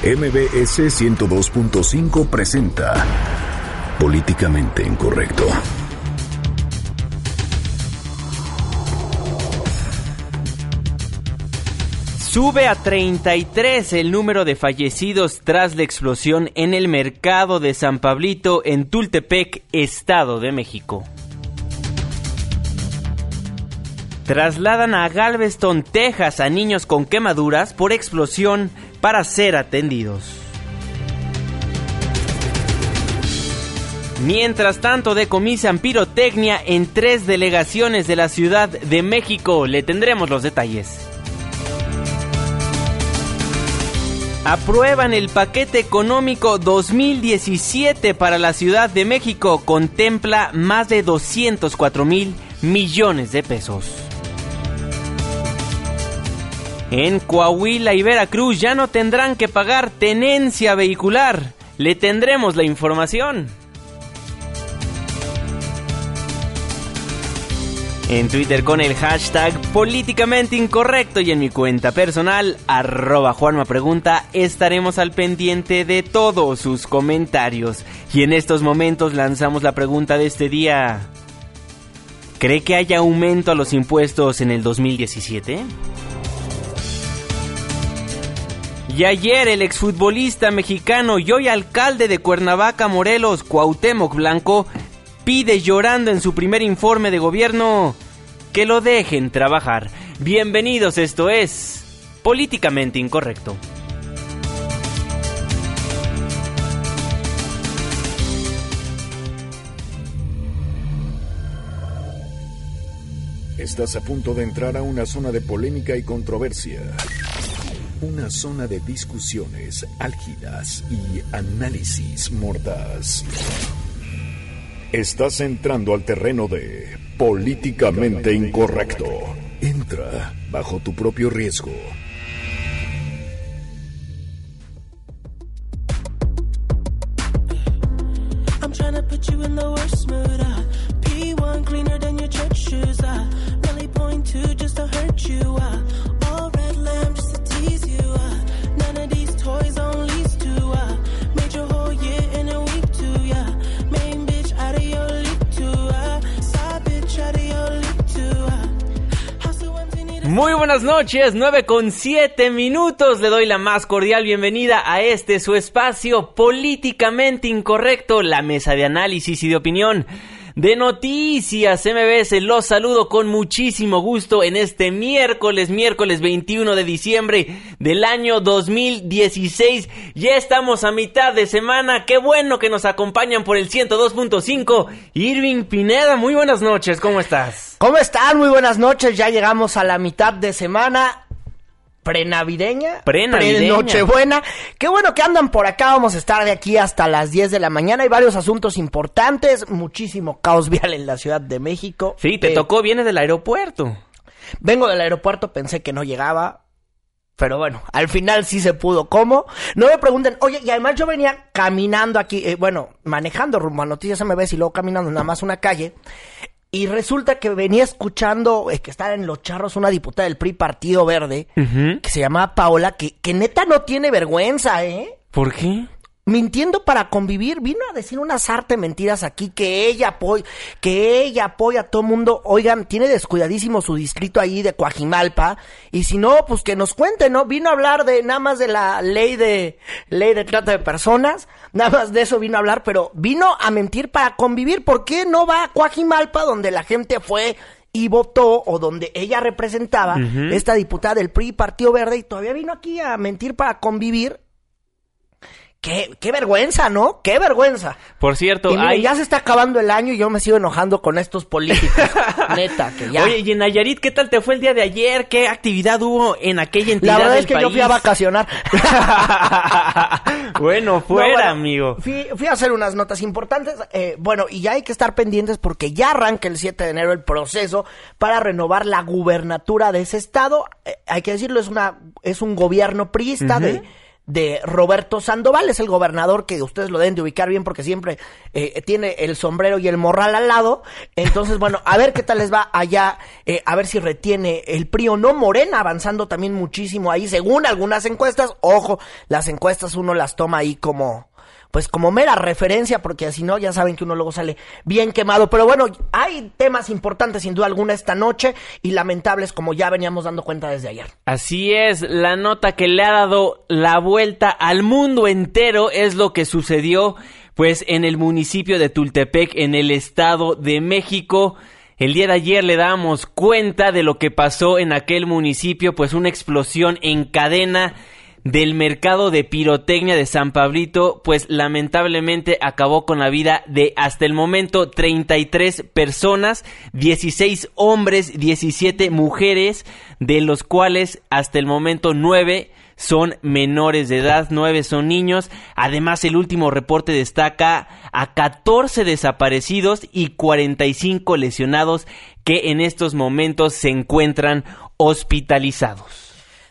MBS 102.5 presenta Políticamente Incorrecto. Sube a 33 el número de fallecidos tras la explosión en el mercado de San Pablito en Tultepec, Estado de México. Trasladan a Galveston, Texas a niños con quemaduras por explosión para ser atendidos. Mientras tanto, decomisan pirotecnia en tres delegaciones de la Ciudad de México. Le tendremos los detalles. Aprueban el paquete económico 2017 para la Ciudad de México. Contempla más de 204 mil millones de pesos. En Coahuila y Veracruz ya no tendrán que pagar tenencia vehicular. Le tendremos la información. En Twitter con el hashtag políticamente incorrecto y en mi cuenta personal, arroba Juanma Pregunta, estaremos al pendiente de todos sus comentarios. Y en estos momentos lanzamos la pregunta de este día. ¿Cree que haya aumento a los impuestos en el 2017? Y ayer el exfutbolista mexicano y hoy alcalde de Cuernavaca, Morelos, Cuauhtémoc Blanco, pide llorando en su primer informe de gobierno que lo dejen trabajar. Bienvenidos, esto es Políticamente Incorrecto. Estás a punto de entrar a una zona de polémica y controversia. Una zona de discusiones álgidas y análisis mordaz. Estás entrando al terreno de políticamente incorrecto. Entra bajo tu propio riesgo. Buenas noches, 9 con 7 minutos. Le doy la más cordial bienvenida a este su espacio políticamente incorrecto, la mesa de análisis y de opinión. De noticias MBS, los saludo con muchísimo gusto en este miércoles, miércoles 21 de diciembre del año 2016. Ya estamos a mitad de semana, qué bueno que nos acompañan por el 102.5. Irving Pineda, muy buenas noches, ¿cómo estás? ¿Cómo están? Muy buenas noches. Ya llegamos a la mitad de semana prenavideña. Prenavideña. Nochebuena. Qué bueno que andan por acá. Vamos a estar de aquí hasta las 10 de la mañana. Hay varios asuntos importantes. Muchísimo caos vial en la Ciudad de México. Sí, te Eh, tocó, vienes del aeropuerto. Vengo del aeropuerto, pensé que no llegaba. Pero bueno, al final sí se pudo. ¿Cómo? No me pregunten. Oye, y además yo venía caminando aquí, eh, bueno, manejando rumbo a Noticias MBS y luego caminando nada más una calle. Y resulta que venía escuchando eh, que estaba en Los Charros una diputada del PRI Partido Verde, que se llamaba Paola, que, que neta no tiene vergüenza, ¿eh? ¿Por qué? Mintiendo para convivir, vino a decir una sarta de mentiras aquí que ella apoya, que ella apoya a todo mundo. Oigan, tiene descuidadísimo su distrito ahí de Coajimalpa y si no, pues que nos cuente, ¿no? Vino a hablar de nada más de la ley de ley de trata de personas, nada más de eso vino a hablar, pero vino a mentir para convivir. ¿Por qué no va a Coajimalpa donde la gente fue y votó o donde ella representaba esta diputada del PRI Partido Verde y todavía vino aquí a mentir para convivir? Qué, qué vergüenza, ¿no? Qué vergüenza. Por cierto, Y miren, hay... ya se está acabando el año y yo me sigo enojando con estos políticos. Neta, que ya. Oye, y en Nayarit, ¿qué tal te fue el día de ayer? ¿Qué actividad hubo en aquella entidad la verdad del es que yo fui a vacacionar. bueno, No, fuera, bueno, amigo. Fui, fui a hacer unas notas importantes. eh, bueno, y ya hay que estar pendientes porque ya arranca el 7 de enero el proceso para renovar la gubernatura de ese estado. Eh, hay que decirlo, es una es un gobierno priista de, de Roberto Sandoval, es el gobernador que ustedes lo deben de ubicar bien porque siempre eh, tiene el sombrero y el morral al lado. Entonces, bueno, a ver qué tal les va allá, eh, a ver si retiene el PRI o no. Morena avanzando también muchísimo ahí, según algunas encuestas. Ojo, las encuestas uno las toma ahí como pues como mera referencia, porque si no, ya saben que uno luego sale bien quemado. Pero bueno, hay temas importantes sin duda alguna esta noche y lamentables como ya veníamos dando cuenta desde ayer. Así es, la nota que le ha dado la vuelta al mundo entero es lo que sucedió pues en el municipio de Tultepec, en el Estado de México. El día de ayer le damos cuenta de lo que pasó en aquel municipio, pues una explosión en cadena del mercado de pirotecnia de San Pablito, pues lamentablemente acabó con la vida de hasta el momento 33 personas, 16 hombres, 17 mujeres, de los cuales hasta el momento 9 son menores de edad, 9 son niños. Además, el último reporte destaca a 14 desaparecidos y 45 lesionados que en estos momentos se encuentran hospitalizados.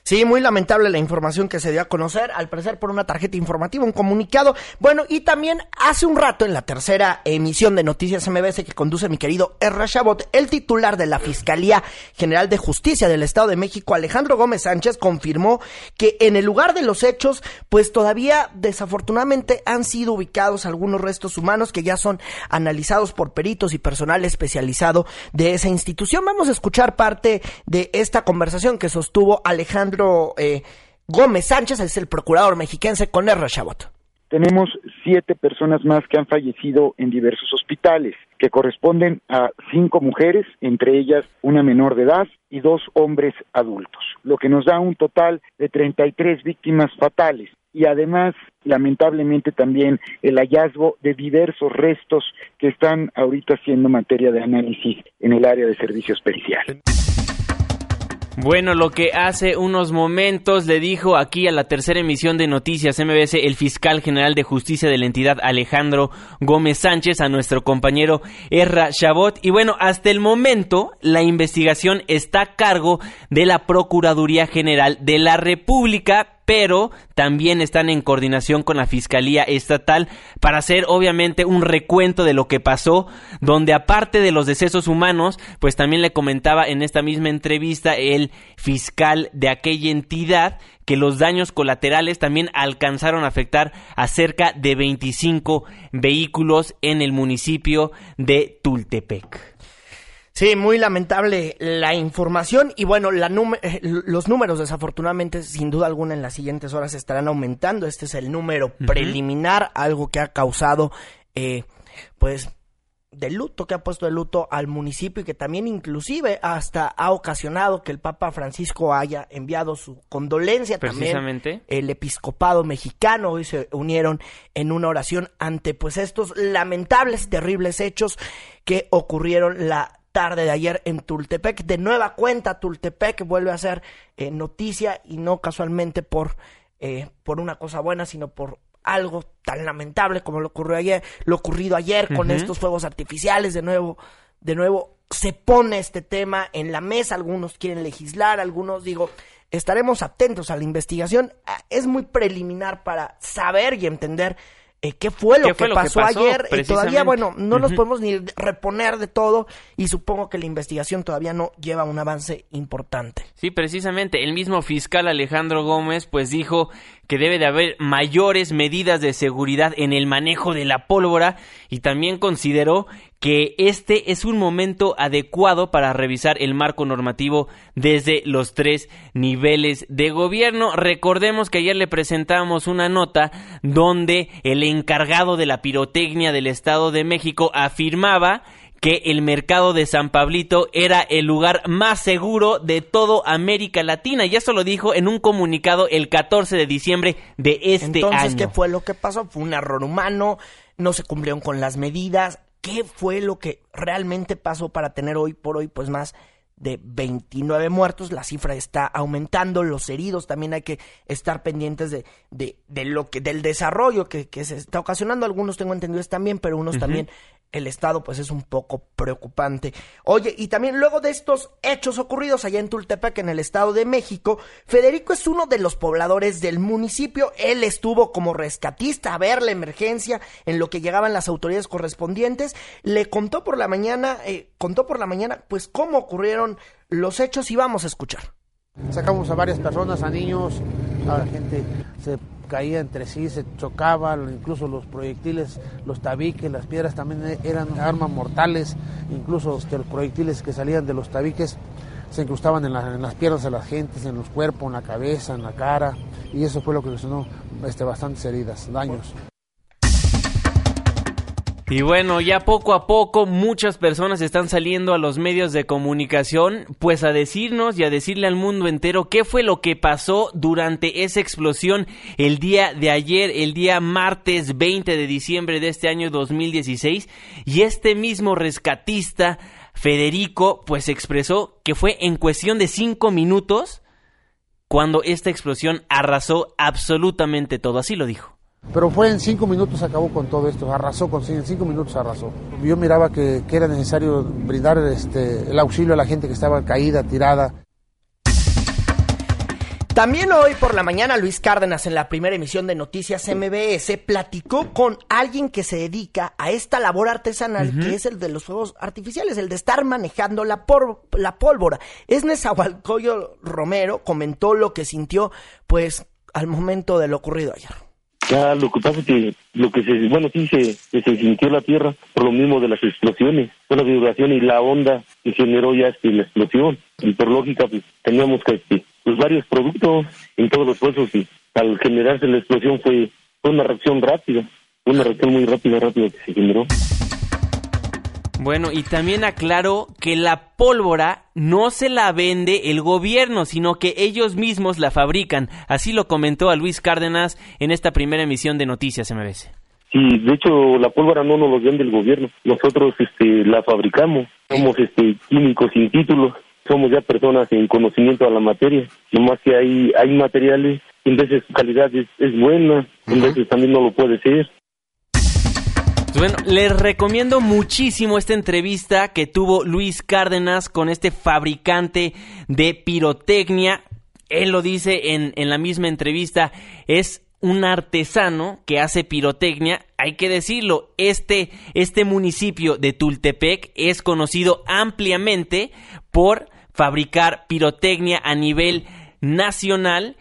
Sí, muy lamentable la información que se dio a conocer, al parecer por una tarjeta informativa, un comunicado. Bueno, y también hace un rato en la tercera emisión de Noticias MBS que conduce mi querido R. Chabot, el titular de la Fiscalía General de Justicia del Estado de México, Alejandro Gómez Sánchez, confirmó que en el lugar de los hechos, pues todavía desafortunadamente han sido ubicados algunos restos humanos que ya son analizados por peritos y personal especializado de esa institución. Vamos a escuchar parte de esta conversación que sostuvo Alejandro eh, Gómez Sánchez, es el procurador mexiquense con R. Chabot. Tenemos siete personas más que han fallecido en diversos hospitales, que corresponden a cinco mujeres, entre ellas una menor de edad y dos hombres adultos, lo que nos da un total de 33 víctimas fatales y además lamentablemente también el hallazgo de diversos restos que están ahorita siendo materia de análisis en el área de servicios periciales. Bueno, lo que hace unos momentos le dijo aquí a la tercera emisión de Noticias MBS el fiscal general de justicia de la entidad Alejandro Gómez Sánchez a nuestro compañero Erra Chabot. Y bueno, hasta el momento la investigación está a cargo de la Procuraduría General de la República, pero también están en coordinación con la Fiscalía Estatal para hacer obviamente un recuento de lo que pasó, donde aparte de los decesos humanos, pues también le comentaba en esta misma entrevista el fiscal de aquella entidad que los daños colaterales también alcanzaron a afectar a cerca de 25 vehículos en el municipio de Tultepec. Sí, muy lamentable la información y bueno, la eh, los números desafortunadamente sin duda alguna en las siguientes horas estarán aumentando. Este es el número preliminar, algo que ha causado eh, pues de luto, que ha puesto de luto al municipio y que también inclusive hasta ha ocasionado que el Papa Francisco haya enviado su condolencia también. El episcopado mexicano hoy se unieron en una oración ante pues estos lamentables, terribles hechos que ocurrieron la tarde de ayer en Tultepec. De nueva cuenta, Tultepec vuelve a ser eh, noticia y no casualmente por, eh, por una cosa buena, sino por algo tan lamentable como lo ocurrió ayer, lo ocurrido ayer con estos fuegos artificiales. De nuevo, de nuevo se pone este tema en la mesa. Algunos quieren legislar, algunos digo. Estaremos atentos a la investigación. Ah, es muy preliminar para saber y entender eh, qué fue lo, que, pasó ayer. Y todavía, bueno, no nos podemos ni reponer de todo y supongo que la investigación todavía no lleva un avance importante. Sí, precisamente. El mismo fiscal Alejandro Gómez pues dijo que debe de haber mayores medidas de seguridad en el manejo de la pólvora y también consideró que este es un momento adecuado para revisar el marco normativo desde los tres niveles de gobierno. Recordemos que ayer le presentamos una nota donde el encargado de la pirotecnia del Estado de México afirmaba que el mercado de San Pablito era el lugar más seguro de todo América Latina. Y eso lo dijo en un comunicado el 14 de diciembre de este año. Entonces, ¿qué fue lo que pasó? Fue un error humano, no se cumplieron con las medidas. ¿Qué fue lo que realmente pasó para tener hoy por hoy pues más de 29 muertos, la cifra está aumentando, los heridos también hay que estar pendientes de, de, de lo que, del desarrollo que, que, se está ocasionando, algunos tengo entendido están bien, pero unos también el estado pues es un poco preocupante. Oye, y también luego de estos hechos ocurridos allá en Tultepec, en el estado de México, Federico es uno de los pobladores del municipio. Él estuvo como rescatista a ver la emergencia en lo que llegaban las autoridades correspondientes. Le contó por la mañana, eh, contó por la mañana, pues cómo ocurrieron los hechos y vamos a escuchar. Sacamos a varias personas, a niños, a la gente se caía entre sí, se chocaban, incluso los proyectiles, los tabiques, las piedras también eran armas mortales, incluso este, los proyectiles que salían de los tabiques se incrustaban en, la- en las piernas de las gentes, en los cuerpos, en la cabeza, en la cara, y eso fue lo que ocasionó este, bastantes heridas, daños. Y bueno, ya poco a poco muchas personas están saliendo a los medios de comunicación pues a decirnos y a decirle al mundo entero qué fue lo que pasó durante esa explosión el día de ayer, el día martes 20 de diciembre de este año 2016 y este mismo rescatista Federico pues expresó que fue en cuestión de cinco minutos cuando esta explosión arrasó absolutamente todo, así lo dijo. Pero fue en cinco minutos acabó con todo esto, arrasó con en cinco minutos arrasó. Yo miraba que, que era necesario brindar este, el auxilio a la gente que estaba caída, tirada. También hoy por la mañana Luis Cárdenas en la primera emisión de Noticias MBS platicó con alguien que se dedica a esta labor artesanal que es el de los fuegos artificiales, el de estar manejando la, por- la pólvora. Es Nezahualcóyotl Romero comentó lo que sintió pues al momento de lo ocurrido ayer. Ya lo que pasa es que lo que se, bueno, sí se, se sintió la tierra por lo mismo de las explosiones, por la vibración y la onda que generó ya este, la explosión. Y por lógica, pues teníamos que, este, pues varios productos en todos los puestos y al generarse la explosión fue, fue una reacción rápida, una reacción muy rápida, rápida que se generó. Bueno, y también aclaró que la pólvora no se la vende el gobierno, sino que ellos mismos la fabrican. Así lo comentó a Luis Cárdenas en esta primera emisión de Noticias MBS. Sí, de hecho la pólvora no nos lo vende el gobierno, nosotros este, la fabricamos, somos este, químicos sin títulos, somos ya personas en conocimiento a la materia, nomás que hay, hay materiales, en veces su calidad es, es buena, en veces también no lo puede ser. Pues bueno, les recomiendo muchísimo esta entrevista que tuvo Luis Cárdenas con este fabricante de pirotecnia. Él lo dice en, en la misma entrevista, es un artesano que hace pirotecnia. Hay que decirlo, este, este municipio de Tultepec es conocido ampliamente por fabricar pirotecnia a nivel nacional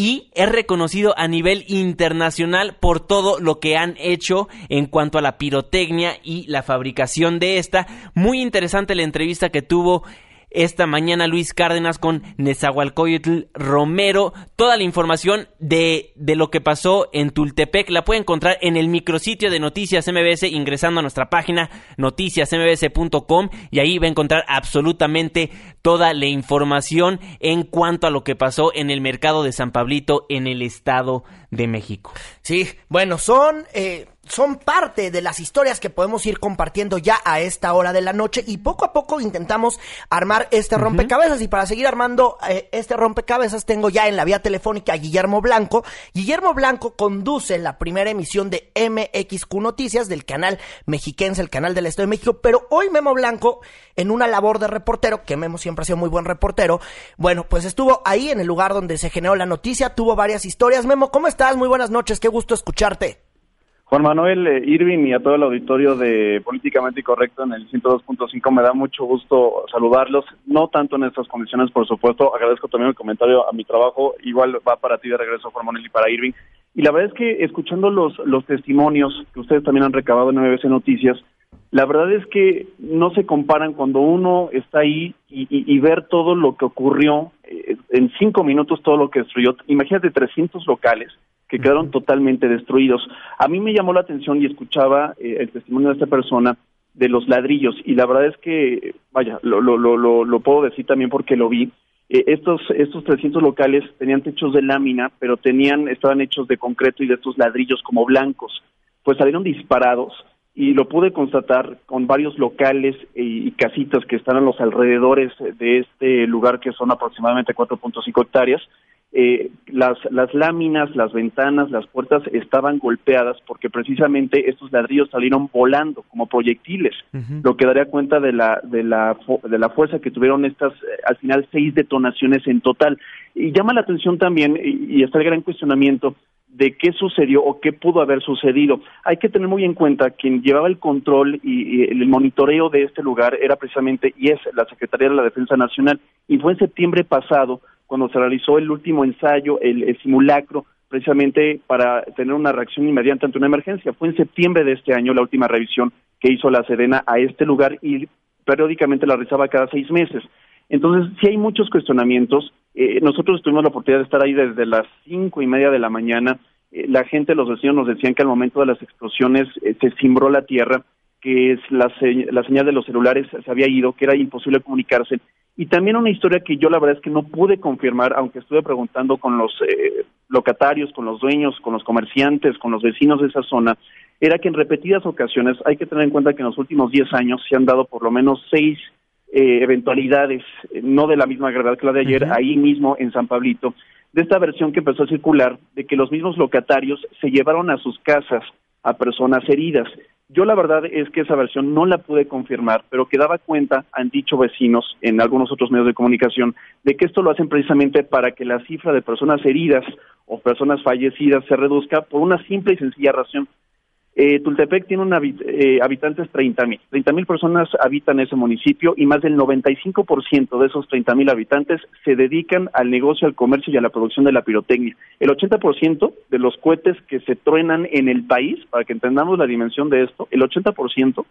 y es reconocido a nivel internacional por todo lo que han hecho en cuanto a la pirotecnia y la fabricación de esta. Muy interesante la entrevista que tuvo esta mañana Luis Cárdenas con Nezahualcóyotl Romero. Toda la información de, de lo que pasó en Tultepec la puede encontrar en el micrositio de Noticias MBS ingresando a nuestra página noticiasmbs.com y ahí va a encontrar absolutamente toda la información en cuanto a lo que pasó en el mercado de San Pablito en el Estado de México. Sí, bueno, son, eh, son parte de las historias que podemos ir compartiendo ya a esta hora de la noche y poco a poco intentamos armar este rompecabezas y para seguir armando eh, este rompecabezas tengo ya en la vía telefónica a Guillermo Blanco. Guillermo Blanco conduce la primera emisión de MXQ Noticias del canal mexiquense, el canal del Estado de México, pero hoy Memo Blanco en una labor de reportero, que Memo siempre ha sido muy buen reportero, bueno, pues estuvo ahí en el lugar donde se generó la noticia, tuvo varias historias. Memo, ¿cómo estás? Muy buenas noches, qué gusto escucharte. Juan Manuel eh, Irving y a todo el auditorio de Políticamente Incorrecto en el 102.5 me da mucho gusto saludarlos, no tanto en estas condiciones, por supuesto, agradezco también el comentario a mi trabajo, igual va para ti de regreso Juan Manuel y para Irving, y la verdad es que escuchando los, los testimonios que ustedes también han recabado en MBC Noticias, la verdad es que no se comparan cuando uno está ahí y ver todo lo que ocurrió eh, en cinco minutos, todo lo que destruyó. Imagínate 300 locales que quedaron totalmente destruidos. A mí me llamó la atención y escuchaba eh, el testimonio de esta persona de los ladrillos y la verdad es que, vaya, lo, lo, lo, lo, puedo decir también porque lo vi. Eh, estos estos 300 locales tenían techos de lámina, pero tenían estaban hechos de concreto y de estos ladrillos como blancos. Pues salieron disparados y lo pude constatar con varios locales y, y casitas que están a los alrededores de este lugar que son aproximadamente 4.5 hectáreas eh, las, las láminas, las ventanas, las puertas estaban golpeadas porque precisamente estos ladrillos salieron volando como proyectiles, lo que daría cuenta de la, de la, de la fuerza que tuvieron estas, eh, al final, seis detonaciones en total. Y llama la atención también, y, y está el gran cuestionamiento, de qué sucedió o qué pudo haber sucedido. Hay que tener muy en cuenta quien llevaba el control y, y el monitoreo de este lugar era precisamente y es la Secretaría de la Defensa Nacional y fue en septiembre pasado cuando se realizó el último ensayo, el, simulacro precisamente para tener una reacción inmediata ante una emergencia. Fue en septiembre de este año la última revisión que hizo la Sedena a este lugar y periódicamente la realizaba cada seis meses. Entonces, sí hay muchos cuestionamientos. Eh, nosotros tuvimos la oportunidad de estar ahí desde las cinco y media de la mañana. Eh, la gente, los vecinos nos decían que al momento de las explosiones eh, se cimbró la tierra, que es la, se- la señal de los celulares se había ido, que era imposible comunicarse. Y también una historia que yo la verdad es que no pude confirmar, aunque estuve preguntando con los eh, locatarios, con los dueños, con los comerciantes, con los vecinos de esa zona, era que en repetidas ocasiones, hay que tener en cuenta que en los últimos 10 años se han dado por lo menos seis eh, eventualidades, eh, no de la misma gravedad que la de ayer, ahí mismo en San Pablito, de esta versión que empezó a circular, de que los mismos locatarios se llevaron a sus casas a personas heridas. Yo la verdad es que esa versión no la pude confirmar, pero que daba cuenta, han dicho vecinos en algunos otros medios de comunicación, de que esto lo hacen precisamente para que la cifra de personas heridas o personas fallecidas se reduzca por una simple y sencilla razón. Eh, Tultepec tiene un habi- eh, habitantes 30 mil. 30 mil personas habitan ese municipio y más del 95% de esos 30 mil habitantes se dedican al negocio, al comercio y a la producción de la pirotecnia. El 80% de los cohetes que se truenan en el país, para que entendamos la dimensión de esto, el 80%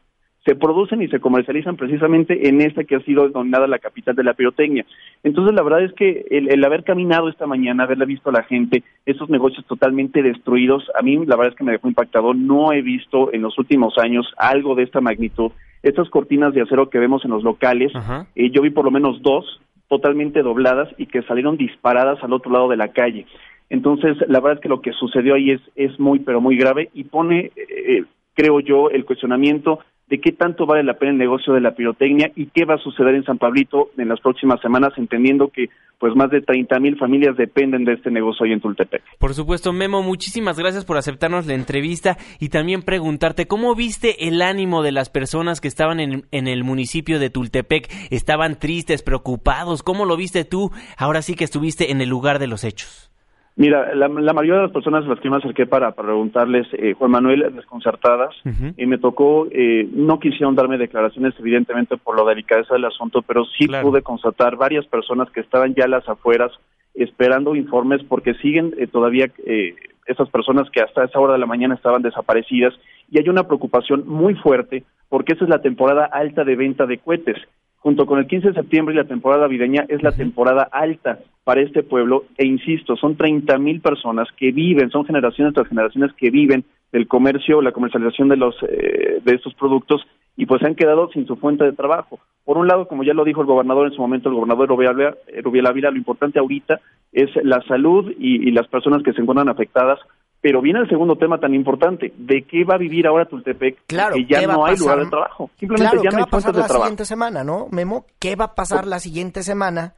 se producen y se comercializan precisamente en esta que ha sido denominada la capital de la pirotecnia. Entonces, la verdad es que el, el haber caminado esta mañana, haberle visto a la gente, esos negocios totalmente destruidos, a mí la verdad es que me dejó impactado. No he visto en los últimos años algo de esta magnitud. Estas cortinas de acero que vemos en los locales, eh, yo vi por lo menos dos totalmente dobladas y que salieron disparadas al otro lado de la calle. Entonces, la verdad es que lo que sucedió ahí es, es muy, pero muy grave y pone, eh, creo yo, el cuestionamiento de qué tanto vale la pena el negocio de la pirotecnia y qué va a suceder en San Pablito en las próximas semanas, entendiendo que pues más de 30 mil familias dependen de este negocio ahí en Tultepec. Por supuesto, Memo, muchísimas gracias por aceptarnos la entrevista y también preguntarte cómo viste el ánimo de las personas que estaban en, en el municipio de Tultepec. ¿Estaban tristes, preocupados? ¿Cómo lo viste tú? Ahora sí que estuviste en el lugar de los hechos. Mira, la, la mayoría de las personas a las que me acerqué para, para preguntarles, eh, Juan Manuel, desconcertadas, y me tocó, eh, no quisieron darme declaraciones, evidentemente por la delicadeza del asunto, pero sí Claro. pude constatar varias personas que estaban ya a las afueras esperando informes porque siguen eh, todavía eh, esas personas que hasta esa hora de la mañana estaban desaparecidas y hay una preocupación muy fuerte porque esa es la temporada alta de venta de cohetes. Junto con el 15 de septiembre y la temporada navideña es la temporada alta para este pueblo e insisto, son 30 mil personas que viven, son generaciones tras generaciones que viven del comercio, la comercialización de los eh, de estos productos y pues se han quedado sin su fuente de trabajo. Por un lado, como ya lo dijo el gobernador en su momento, el gobernador Rubiel Ávila, lo importante ahorita es la salud y, y las personas que se encuentran afectadas. Pero viene el segundo tema tan importante, ¿de qué va a vivir ahora Tultepec? Claro, que ya ¿qué va no hay lugar de trabajo. Simplemente Claro, ya ¿qué no va hay a pasar de la trabajo. siguiente semana, no, Memo? ¿Qué va a pasar la siguiente semana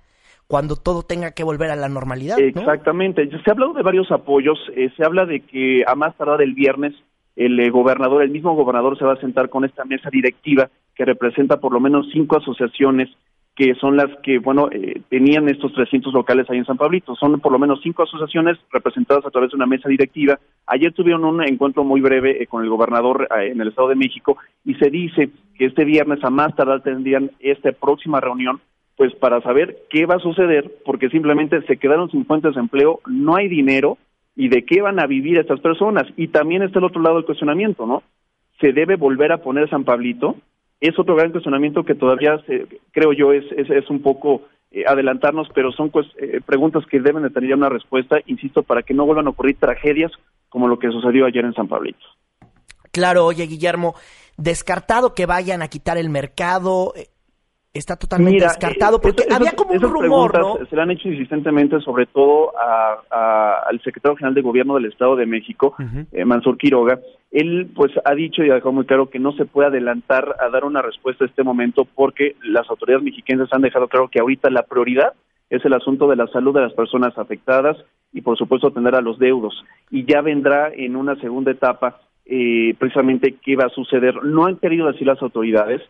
cuando todo tenga que volver a la normalidad? ¿no? Exactamente. Se ha hablado de varios apoyos. eh, se habla de que a más tardar el viernes el eh, gobernador, el mismo gobernador, se va a sentar con esta mesa directiva que representa por lo menos cinco asociaciones que son las que, bueno, eh, tenían estos 300 locales ahí en San Pablito. Son por lo menos cinco asociaciones representadas a través de una mesa directiva. Ayer tuvieron un encuentro muy breve eh, con el gobernador eh, en el Estado de México y se dice que este viernes a más tardar tendrían esta próxima reunión pues para saber qué va a suceder, porque simplemente se quedaron sin fuentes de empleo, no hay dinero, y de qué van a vivir estas personas. Y también está el otro lado del cuestionamiento, ¿no? ¿Se debe volver a poner San Pablito? Es otro gran cuestionamiento que todavía, se- creo yo, es, es, es un poco eh, adelantarnos, pero son eh, preguntas que deben de tener una respuesta, insisto, para que no vuelvan a ocurrir tragedias como lo que sucedió ayer en San Pablito. Claro, oye, Guillermo, descartado que vayan a quitar el mercado, eh, está totalmente Mira, descartado, eh, porque esas- había como un rumor, Se le han hecho insistentemente, sobre todo a- a- al secretario general de Gobierno del Estado de México, eh, Mansur Quiroga. Él, pues, ha dicho y ha dejado muy claro que no se puede adelantar a dar una respuesta a este momento porque las autoridades mexicanas han dejado claro que ahorita la prioridad es el asunto de la salud de las personas afectadas y por supuesto atender a los deudos. Y ya vendrá en una segunda etapa eh, precisamente qué va a suceder. No han querido decir las autoridades,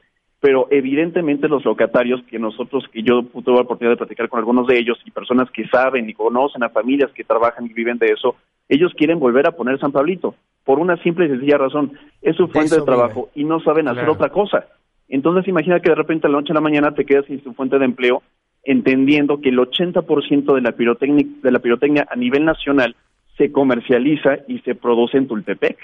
pero evidentemente los locatarios que nosotros, que yo tuve la oportunidad de platicar con algunos de ellos y personas que saben y conocen a familias que trabajan y viven de eso, ellos quieren volver a poner San Pablito por una simple y sencilla razón, es su fuente de, trabajo y no saben hacer Claro. otra cosa. Entonces imagina que de repente a la noche a la mañana te quedas sin tu fuente de empleo, entendiendo que el 80% de la, pirotecnia, de la pirotecnia a nivel nacional se comercializa y se produce en Tultepec.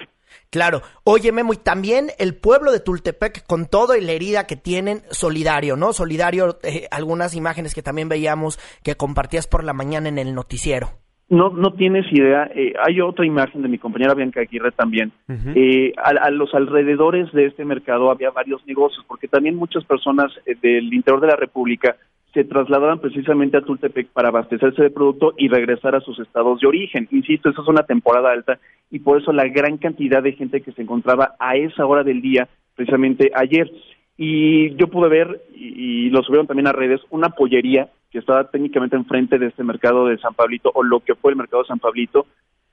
Claro. Oye, Memo, y también el pueblo de Tultepec, con todo y la herida que tienen, solidario, ¿no? Solidario, eh, algunas imágenes que también veíamos que compartías por la mañana en el noticiero. No, no tienes idea. eh, hay otra imagen de mi compañera Bianca Aguirre también. Eh, a, a los alrededores de este mercado había varios negocios, porque también muchas personas eh, del interior de la República se trasladaban precisamente a Tultepec para abastecerse de producto y regresar a sus estados de origen. Insisto, esa es una temporada alta y por eso la gran cantidad de gente que se encontraba a esa hora del día, precisamente ayer. Y yo pude ver, y, y lo subieron también a redes, una pollería que estaba técnicamente enfrente de este mercado de San Pablito, o lo que fue el mercado de San Pablito,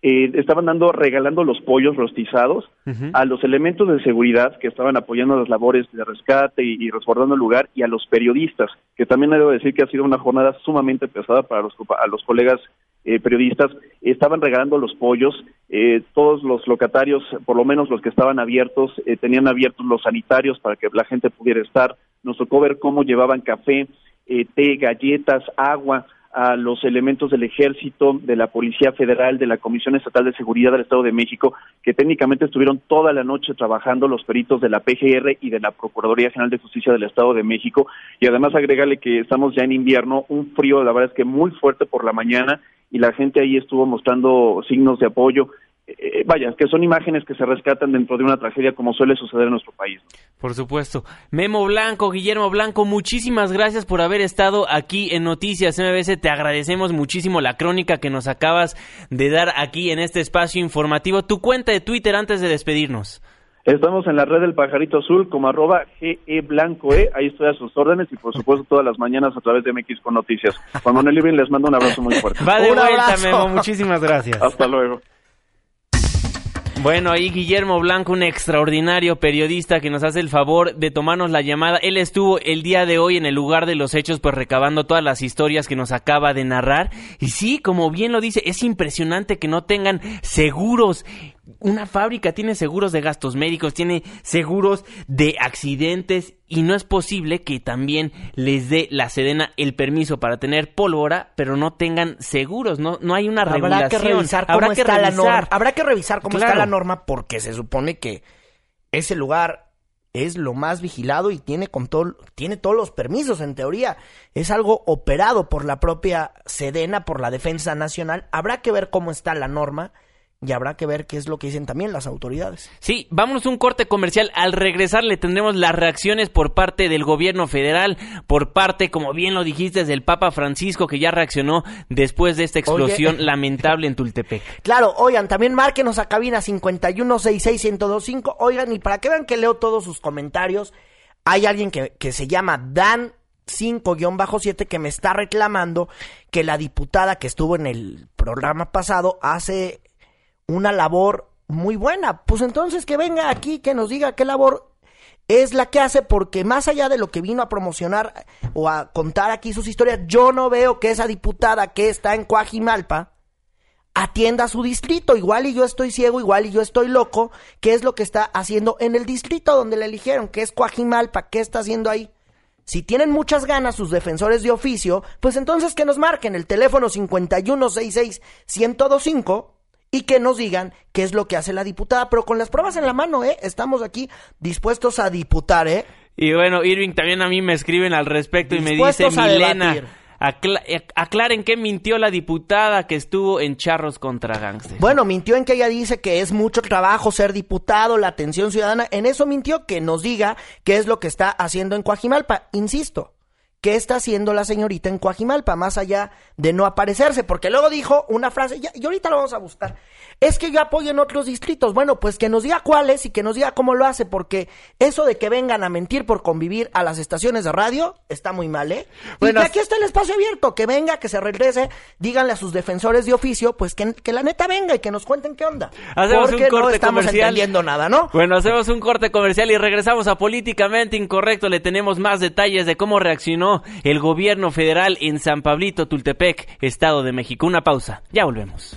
eh, estaban dando, regalando los pollos rostizados a los elementos de seguridad que estaban apoyando las labores de rescate y, y resguardando el lugar y a los periodistas, que también debo decir que ha sido una jornada sumamente pesada para los, a los colegas eh, periodistas. Estaban regalando los pollos, eh, todos los locatarios, por lo menos los que estaban abiertos, eh, tenían abiertos los sanitarios para que la gente pudiera estar. Nos tocó ver cómo llevaban café, eh, té, galletas, agua a los elementos del ejército, de la Policía Federal, de la Comisión Estatal de Seguridad del Estado de México, que técnicamente estuvieron toda la noche trabajando los peritos de la PGR y de la Procuraduría General de Justicia del Estado de México. Y además agregarle que estamos ya en invierno, un frío, la verdad es que muy fuerte por la mañana, y la gente ahí estuvo mostrando signos de apoyo. Eh, vaya, que son imágenes que se rescatan dentro de una tragedia como suele suceder en nuestro país. Por supuesto. Memo Blanco, Guillermo Blanco, muchísimas gracias por haber estado aquí en Noticias MBS. Te agradecemos muchísimo la crónica que nos acabas de dar aquí en este espacio informativo. Tu cuenta de Twitter antes de despedirnos. Estamos en la red del pajarito azul como arroba GE Blanco E, ahí estoy a sus órdenes y por supuesto todas las mañanas a través de MX con noticias. Juan Manuel Irving les mando un abrazo muy fuerte. Va de Un vuelta, abrazo. Memo. Muchísimas gracias. Hasta luego. Bueno, ahí Guillermo Blanco, un extraordinario periodista que nos hace el favor de tomarnos la llamada. Él estuvo el día de hoy en el lugar de los hechos, pues recabando todas las historias que nos acaba de narrar. Y sí, como bien lo dice, es impresionante que no tengan seguros. Una fábrica tiene seguros de gastos médicos, tiene seguros de accidentes y no es posible que también les dé la Sedena el permiso para tener pólvora, pero no tengan seguros, no, no hay una Habrá regulación. que revisar cómo Habrá que está la revisar. norma. Habrá que revisar cómo está la norma porque se supone que ese lugar es lo más vigilado y tiene con todo, tiene todos los permisos en teoría. Es algo operado por la propia Sedena, por la Defensa Nacional. Habrá que ver cómo está la norma y habrá que ver qué es lo que dicen también las autoridades. Sí, vámonos a un corte comercial. Al regresar le tendremos las reacciones por parte del gobierno federal, por parte, como bien lo dijiste, del Papa Francisco, que ya reaccionó después de esta explosión Oye. lamentable en Tultepec. Claro, oigan, también márquenos a cabina 5166125. Oigan, y para que vean que leo todos sus comentarios, hay alguien que, que se llama Dan 5-7 que me está reclamando que la diputada que estuvo en el programa pasado hace una labor muy buena. Pues entonces que venga aquí, que nos diga qué labor es la que hace, porque más allá de lo que vino a promocionar o a contar aquí sus historias, yo no veo que esa diputada que está en Coajimalpa atienda a su distrito. Igual y yo estoy ciego, igual y yo estoy loco. ¿Qué es lo que está haciendo en el distrito donde le eligieron? ¿Qué es Coajimalpa? ¿Qué está haciendo ahí? Si tienen muchas ganas sus defensores de oficio, pues entonces que nos marquen el teléfono 5166-1025 y que nos digan qué es lo que hace la diputada, pero con las pruebas en la mano, ¿eh? Estamos aquí dispuestos a diputar, ¿eh? Y bueno, Irving, también a mí me escriben al respecto y me dice, Milena, acla- eh, aclaren qué mintió la diputada que estuvo en Charros contra Gangsters. Bueno, mintió en que ella dice que es mucho trabajo ser diputado, la atención ciudadana. En eso mintió que nos diga qué es lo que está haciendo en Coajimalpa. Insisto, qué está haciendo la señorita en Coajimalpa, más allá de no aparecerse, porque luego dijo una frase, y ahorita lo vamos a buscar, es que yo apoyo en otros distritos, bueno, pues que nos diga cuáles y que nos diga cómo lo hace, porque eso de que vengan a mentir por convivir a las estaciones de radio está muy mal, ¿eh? Bueno, y que aquí está el espacio abierto, que venga, que se regrese, díganle a sus defensores de oficio, pues que, que la neta venga y que nos cuenten qué onda. Hacemos porque un corte no estamos comercial. entendiendo nada, ¿no? Bueno, hacemos un corte comercial y regresamos a Políticamente Incorrecto. Le tenemos más detalles de cómo reaccionó el gobierno federal en San Pablito, Tultepec, Estado de México. Una pausa. Ya volvemos.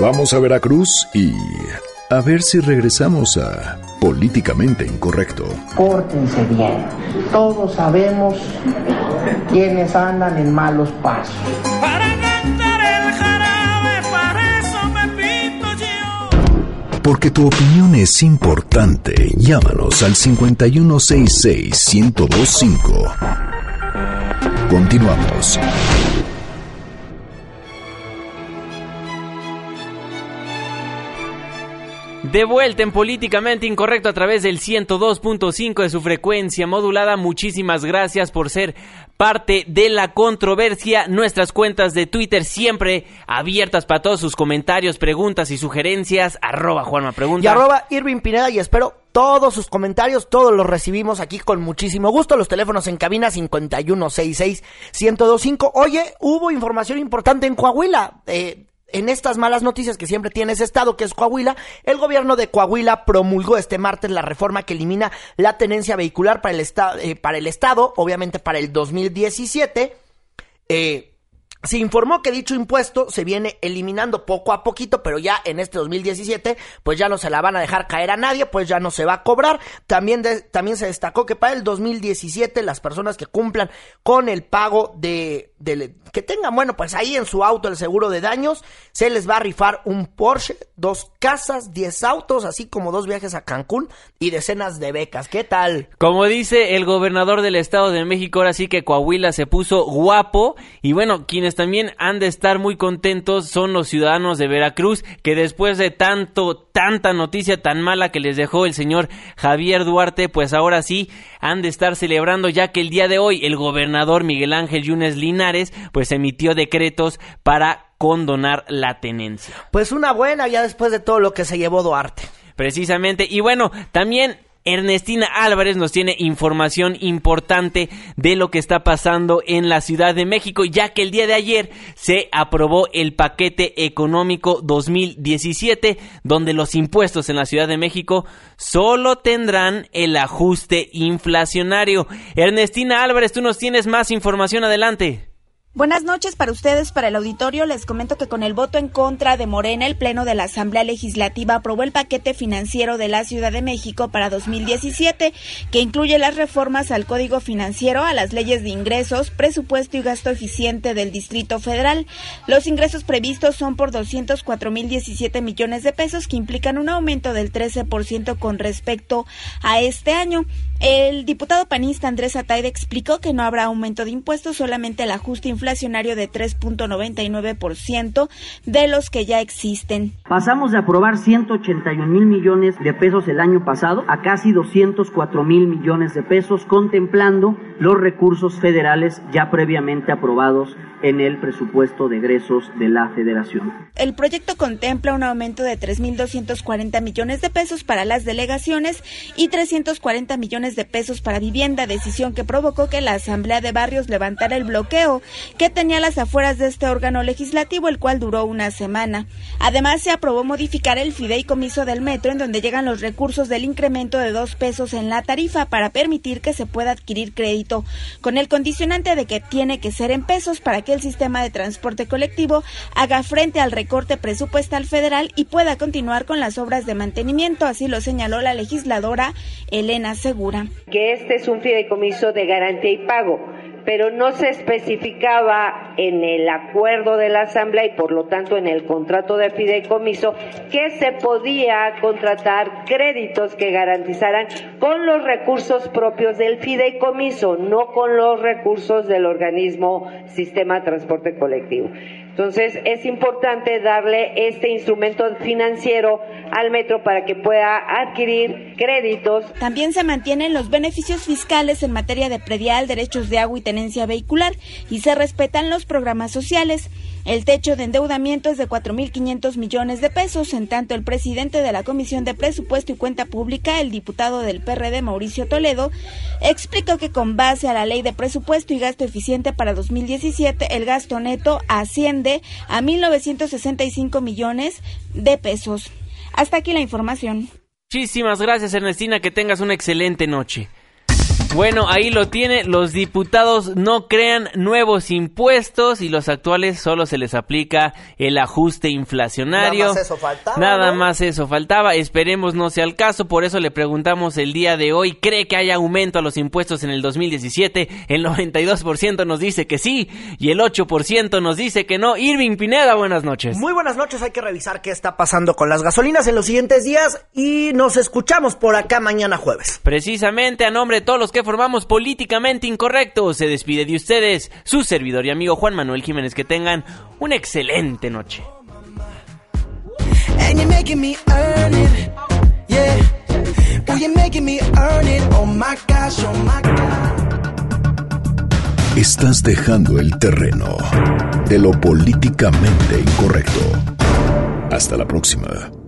Vamos a Veracruz y a ver si regresamos a Políticamente Incorrecto. Pórtense bien. Todos sabemos quienes andan en malos pasos. Para cantar el jarabe, para eso me pinto yo. Porque tu opinión es importante. Llámanos al 5166-1025. Continuamos. De vuelta en Políticamente Incorrecto a través del 102.5 de su frecuencia modulada. Muchísimas gracias por ser parte de la controversia. Nuestras cuentas de Twitter siempre abiertas para todos sus comentarios, preguntas y sugerencias. Arroba Juanma Pregunta. Y arroba Irving Pineda y espero todos sus comentarios, todos los recibimos aquí con muchísimo gusto. Los teléfonos en cabina 5166-1025. Oye, hubo información importante en Coahuila. Eh, en estas malas noticias que siempre tiene ese estado, que es Coahuila, el gobierno de Coahuila promulgó este martes la reforma que elimina la tenencia vehicular para el, esta- eh, para el estado, obviamente para el 2017. Eh, se informó que dicho impuesto se viene eliminando poco a poquito, pero ya en este 2017, pues ya no se la van a dejar caer a nadie, pues ya no se va a cobrar. También, también se destacó que para el 2017 las personas que cumplan con el pago de, que tengan, bueno, pues ahí en su auto el seguro de daños, se les va a rifar un Porsche, dos casas, 10 autos, así como dos viajes a Cancún y decenas de becas. ¿Qué tal? Como dice el gobernador del Estado de México, ahora sí que Coahuila se puso guapo. Y bueno, quienes también han de estar muy contentos son los ciudadanos de Veracruz, que después de tanto, tanta noticia tan mala que les dejó el señor Javier Duarte, pues ahora sí han de estar celebrando, ya que el día de hoy el gobernador Miguel Ángel Yunes Linares, pues emitió decretos para condonar la tenencia. Pues una buena ya después de todo lo que se llevó Duarte. Precisamente. Y bueno, también Ernestina Álvarez nos tiene información importante de lo que está pasando en la Ciudad de México, ya que el día de ayer se aprobó el paquete económico 2017, donde los impuestos en la Ciudad de México solo tendrán el ajuste inflacionario. Ernestina Álvarez, tú nos tienes más información adelante. Buenas noches para ustedes, para el auditorio. Les comento que con el voto en contra de Morena, el Pleno de la Asamblea Legislativa aprobó el paquete financiero de la Ciudad de México para 2017, que incluye las reformas al Código Financiero, a las leyes de ingresos, presupuesto y gasto eficiente del Distrito Federal. Los ingresos previstos son por 204.017 millones de pesos, que implican un aumento del 13% con respecto a este año. El diputado panista Andrés Ataide explicó que no habrá aumento de impuestos, solamente el ajuste inflacionario de 3.99% de los que ya existen. Pasamos de aprobar 181 mil millones de pesos el año pasado a casi 204 mil millones de pesos, contemplando los recursos federales ya previamente aprobados en el presupuesto de egresos de la federación. El proyecto contempla un aumento de 3.240 millones de pesos para las delegaciones y 340 millones de pesos para vivienda, decisión que provocó que la Asamblea de Barrios levantara el bloqueo que tenía las afueras de este órgano legislativo, el cual duró una semana. Además, se aprobó modificar el fideicomiso del metro, en donde llegan los recursos del incremento de dos pesos en la tarifa para permitir que se pueda adquirir crédito, con el condicionante de que tiene que ser en pesos para que el sistema de transporte colectivo haga frente al recorte presupuestal federal y pueda continuar con las obras de mantenimiento, así lo señaló la legisladora Elena Segura. Que este es un fideicomiso de garantía y pago pero no se especificaba en el acuerdo de la Asamblea y por lo tanto en el contrato de fideicomiso que se podía contratar créditos que garantizaran con los recursos propios del fideicomiso, no con los recursos del organismo Sistema de Transporte Colectivo. Entonces es importante darle este instrumento financiero al metro para que pueda adquirir créditos. También se mantienen los beneficios fiscales en materia de predial, derechos de agua y tenencia vehicular y se respetan los programas sociales. El techo de endeudamiento es de 4.500 millones de pesos, en tanto el presidente de la Comisión de Presupuesto y Cuenta Pública, el diputado del PRD Mauricio Toledo, explicó que con base a la Ley de Presupuesto y Gasto Eficiente para 2017, el gasto neto asciende a 1.965 millones de pesos. Hasta aquí la información. Muchísimas gracias Ernestina, que tengas una excelente noche. Bueno, ahí lo tiene. Los diputados no crean nuevos impuestos y los actuales solo se les aplica el ajuste inflacionario. Nada más eso faltaba. Nada ¿no? más eso faltaba. Esperemos no sea el caso. Por eso le preguntamos el día de hoy. ¿Cree que haya aumento a los impuestos en el 2017? El 92% nos dice que sí y el 8% nos dice que no. Irving Pineda, buenas noches. Muy buenas noches, hay que revisar qué está pasando con las gasolinas en los siguientes días y nos escuchamos por acá mañana jueves. Precisamente a nombre de todos los que formamos políticamente incorrecto, se despide de ustedes su servidor y amigo Juan Manuel Jiménez. Que tengan una excelente noche. Oh. Oh. Estás dejando el terreno de lo políticamente incorrecto. Hasta la próxima.